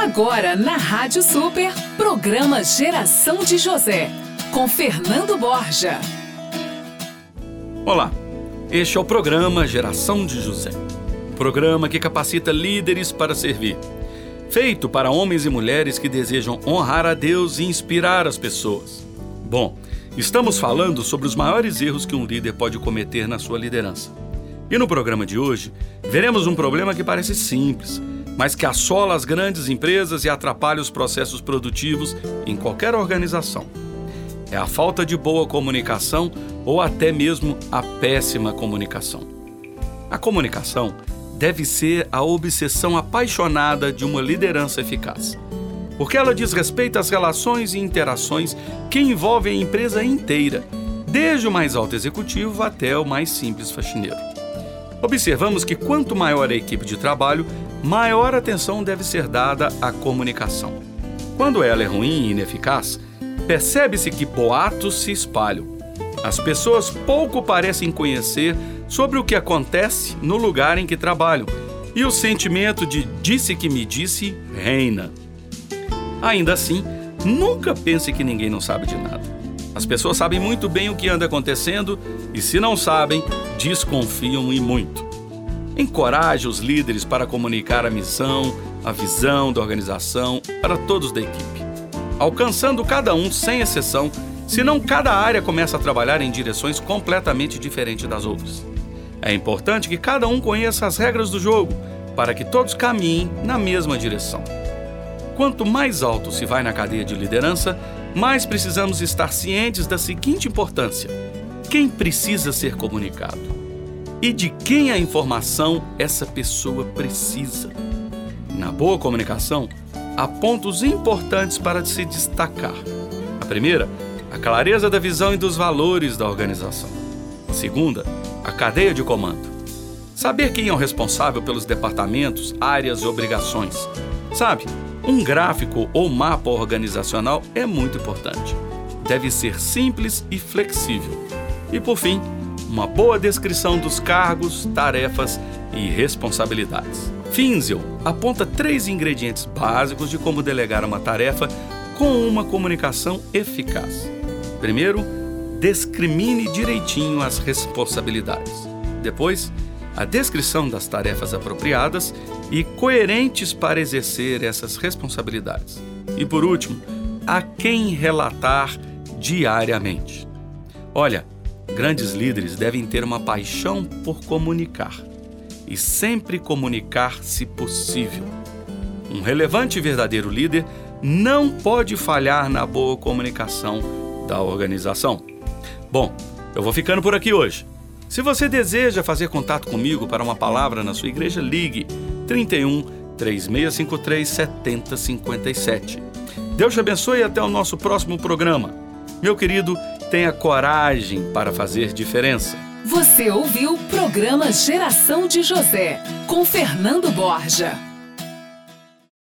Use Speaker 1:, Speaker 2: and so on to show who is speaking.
Speaker 1: Agora na Rádio Super, programa Geração de José, com Fernando Borja.
Speaker 2: Olá, este é o programa Geração de José. Programa que capacita líderes para servir. Feito para homens e mulheres que desejam honrar a Deus e inspirar as pessoas. Bom, estamos falando sobre os maiores erros que um líder pode cometer na sua liderança. E no programa de hoje, veremos um problema que parece simples mas que assola as grandes empresas e atrapalha os processos produtivos em qualquer organização. É a falta de boa comunicação ou até mesmo a péssima comunicação. A comunicação deve ser a obsessão apaixonada de uma liderança eficaz, porque ela diz respeito às relações e interações que envolvem a empresa inteira, desde o mais alto executivo até o mais simples faxineiro. Observamos que quanto maior a equipe de trabalho, maior atenção deve ser dada à comunicação. Quando ela é ruim e ineficaz, percebe-se que boatos se espalham. As pessoas pouco parecem conhecer sobre o que acontece no lugar em que trabalham e o sentimento de disse que me disse reina. Ainda assim, nunca pense que ninguém não sabe de nada. As pessoas sabem muito bem o que anda acontecendo e, se não sabem, desconfiam e muito. Encoraje os líderes para comunicar a missão, a visão da organização para todos da equipe, alcançando cada um sem exceção, senão cada área começa a trabalhar em direções completamente diferentes das outras. É importante que cada um conheça as regras do jogo para que todos caminhem na mesma direção. Quanto mais alto se vai na cadeia de liderança, mais precisamos estar cientes da seguinte importância: quem precisa ser comunicado? e de quem a informação essa pessoa precisa. Na boa comunicação, há pontos importantes para se destacar. A primeira, a clareza da visão e dos valores da organização. A segunda, a cadeia de comando. Saber quem é o responsável pelos departamentos, áreas e obrigações. Sabe, um gráfico ou mapa organizacional é muito importante. Deve ser simples e flexível. E por fim, uma boa descrição dos cargos, tarefas e responsabilidades. Finzel aponta três ingredientes básicos de como delegar uma tarefa com uma comunicação eficaz. Primeiro, discrimine direitinho as responsabilidades. Depois, a descrição das tarefas apropriadas e coerentes para exercer essas responsabilidades. E por último, a quem relatar diariamente. Olha, Grandes líderes devem ter uma paixão por comunicar e sempre comunicar se possível. Um relevante e verdadeiro líder não pode falhar na boa comunicação da organização. Bom, eu vou ficando por aqui hoje. Se você deseja fazer contato comigo para uma palavra na sua igreja, ligue 31 3653 7057. Deus te abençoe e até o nosso próximo programa. Meu querido, tenha coragem para fazer diferença.
Speaker 1: Você ouviu o programa Geração de José, com Fernando Borja.